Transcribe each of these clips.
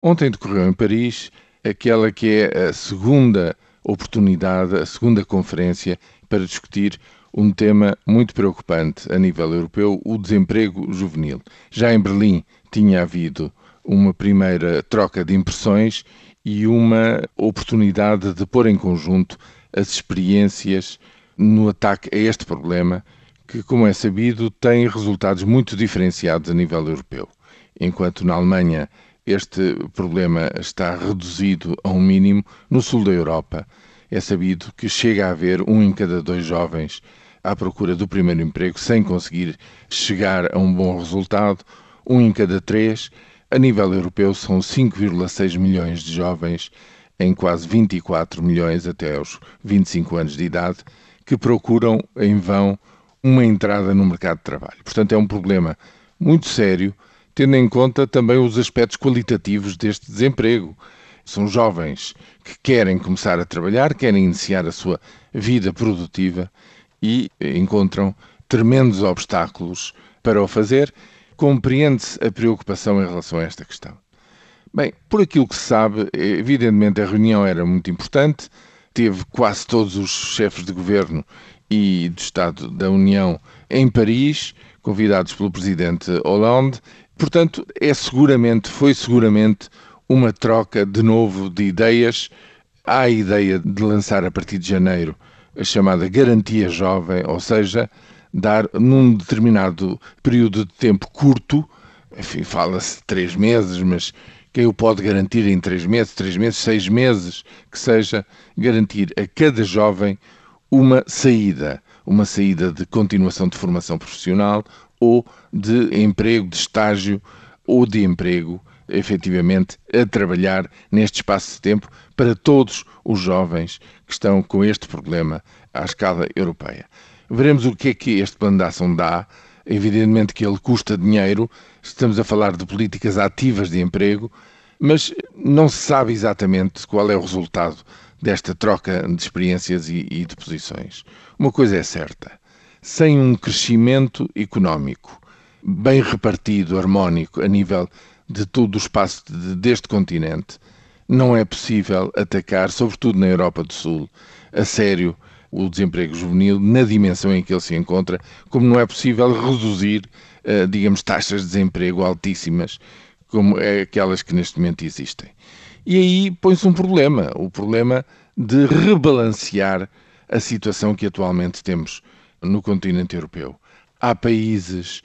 Ontem decorreu em Paris aquela que é a segunda oportunidade, a segunda conferência para discutir um tema muito preocupante a nível europeu, o desemprego juvenil. Já em Berlim tinha havido uma primeira troca de impressões e uma oportunidade de pôr em conjunto as experiências no ataque a este problema, que, como é sabido, tem resultados muito diferenciados a nível europeu. Enquanto na Alemanha este problema está reduzido a um mínimo. No sul da Europa, é sabido que chega a haver um em cada dois jovens à procura do primeiro emprego sem conseguir chegar a um bom resultado, um em cada três. A nível europeu, são 5,6 milhões de jovens em quase 24 milhões até aos 25 anos de idade que procuram em vão uma entrada no mercado de trabalho. Portanto, é um problema muito sério tendo em conta também os aspectos qualitativos deste desemprego. São jovens que querem começar a trabalhar, querem iniciar a sua vida produtiva e encontram tremendos obstáculos para o fazer. Compreende-se a preocupação em relação a esta questão. Bem, por aquilo que se sabe, evidentemente a reunião era muito importante, teve quase todos os chefes de governo e do Estado da União em Paris, convidados pelo presidente Hollande, Portanto, é seguramente, foi seguramente uma troca de novo de ideias. Há a ideia de lançar a partir de janeiro a chamada garantia jovem, ou seja, dar num determinado período de tempo curto, enfim, fala-se três meses, mas quem o pode garantir em três meses, três meses, seis meses, que seja garantir a cada jovem uma saída, uma saída de continuação de formação profissional ou de emprego, de estágio ou de emprego, efetivamente, a trabalhar neste espaço de tempo para todos os jovens que estão com este problema à escala europeia. Veremos o que é que este plano de ação dá. Evidentemente que ele custa dinheiro, estamos a falar de políticas ativas de emprego, mas não se sabe exatamente qual é o resultado desta troca de experiências e, e de posições. Uma coisa é certa: sem um crescimento económico bem repartido, harmónico, a nível de todo o espaço de, deste continente, não é possível atacar, sobretudo na Europa do Sul, a sério o desemprego juvenil na dimensão em que ele se encontra, como não é possível reduzir, uh, digamos, taxas de desemprego altíssimas, como é aquelas que neste momento existem. E aí põe-se um problema, o problema de rebalancear a situação que atualmente temos no continente europeu. Há países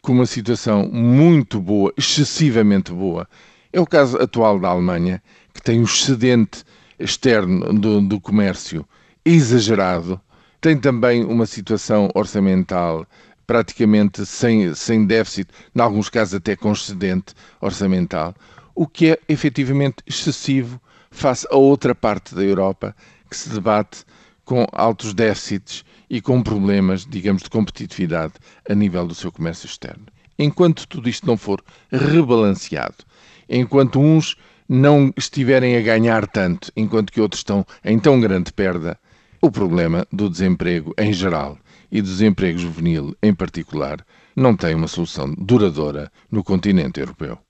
com uma situação muito boa, excessivamente boa. É o caso atual da Alemanha, que tem um excedente externo do, do comércio exagerado, tem também uma situação orçamental praticamente sem, sem déficit, em alguns casos até com excedente orçamental, o que é efetivamente excessivo face a outra parte da Europa que se debate com altos déficits e com problemas, digamos, de competitividade a nível do seu comércio externo. Enquanto tudo isto não for rebalanceado, enquanto uns não estiverem a ganhar tanto, enquanto que outros estão em tão grande perda, o problema do desemprego em geral e do desemprego juvenil em particular não tem uma solução duradoura no continente europeu.